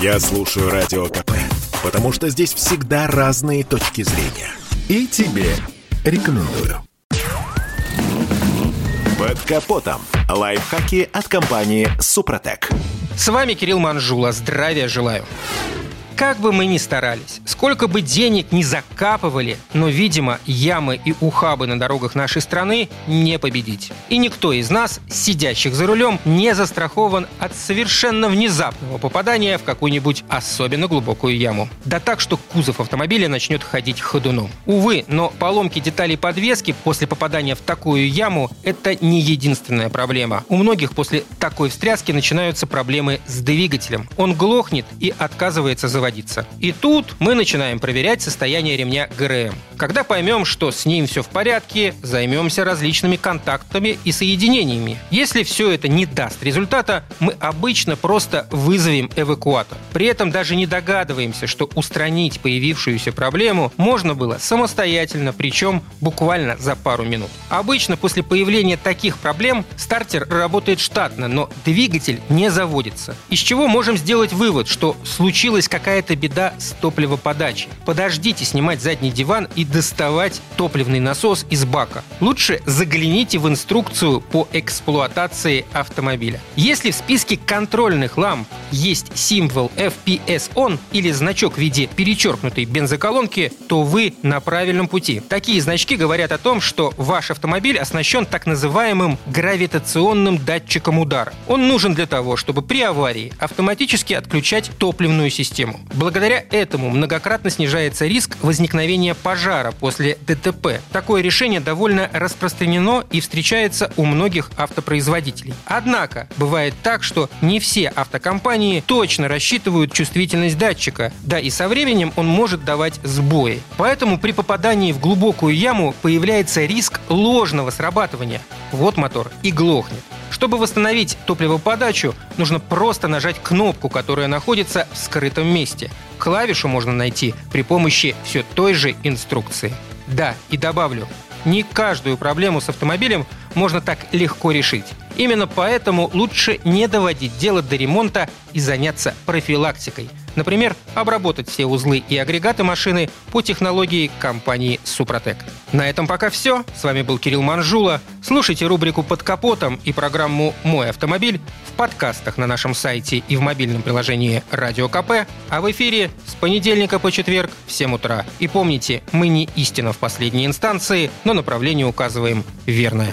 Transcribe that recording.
Я слушаю Радио КП, потому что здесь всегда разные точки зрения. И тебе рекомендую. Под капотом. Лайфхаки от компании «Супротек». С вами Кирилл Манжула. Здравия желаю. Как бы мы ни старались, сколько бы денег ни закапывали, но, видимо, ямы и ухабы на дорогах нашей страны не победить. И никто из нас, сидящих за рулем, не застрахован от совершенно внезапного попадания в какую-нибудь особенно глубокую яму. Да так, что кузов автомобиля начнет ходить ходуном. Увы, но поломки деталей подвески после попадания в такую яму – это не единственная проблема. У многих после такой встряски начинаются проблемы с двигателем. Он глохнет и отказывается заводить заводиться. И тут мы начинаем проверять состояние ремня ГРМ. Когда поймем, что с ним все в порядке, займемся различными контактами и соединениями. Если все это не даст результата, мы обычно просто вызовем эвакуатор. При этом даже не догадываемся, что устранить появившуюся проблему можно было самостоятельно, причем буквально за пару минут. Обычно после появления таких проблем стартер работает штатно, но двигатель не заводится. Из чего можем сделать вывод, что случилась какая-то беда с топливоподачей. Подождите снимать задний диван и доставать топливный насос из бака. Лучше загляните в инструкцию по эксплуатации автомобиля. Если в списке контрольных ламп есть символ FPS ON или значок в виде перечеркнутой бензоколонки, то вы на правильном пути. Такие значки говорят о том, что ваш автомобиль оснащен так называемым гравитационным датчиком удара. Он нужен для того, чтобы при аварии автоматически отключать топливную систему. Благодаря этому многократно снижается риск возникновения пожара после ДТП. Такое решение довольно распространено и встречается у многих автопроизводителей. Однако, бывает так, что не все автокомпании точно рассчитывают чувствительность датчика, да и со временем он может давать сбои. Поэтому при попадании в глубокую яму появляется риск ложного срабатывания. Вот мотор и глохнет. Чтобы восстановить топливоподачу, нужно просто нажать кнопку, которая находится в скрытом месте. Клавишу можно найти при помощи все той же инструкции. Да, и добавлю, не каждую проблему с автомобилем можно так легко решить. Именно поэтому лучше не доводить дело до ремонта и заняться профилактикой. Например, обработать все узлы и агрегаты машины по технологии компании «Супротек». На этом пока все. С вами был Кирилл Манжула. Слушайте рубрику «Под капотом» и программу «Мой автомобиль» в подкастах на нашем сайте и в мобильном приложении «Радио КП», а в эфире с понедельника по четверг в 7 утра. И помните, мы не истина в последней инстанции, но направление указываем верное.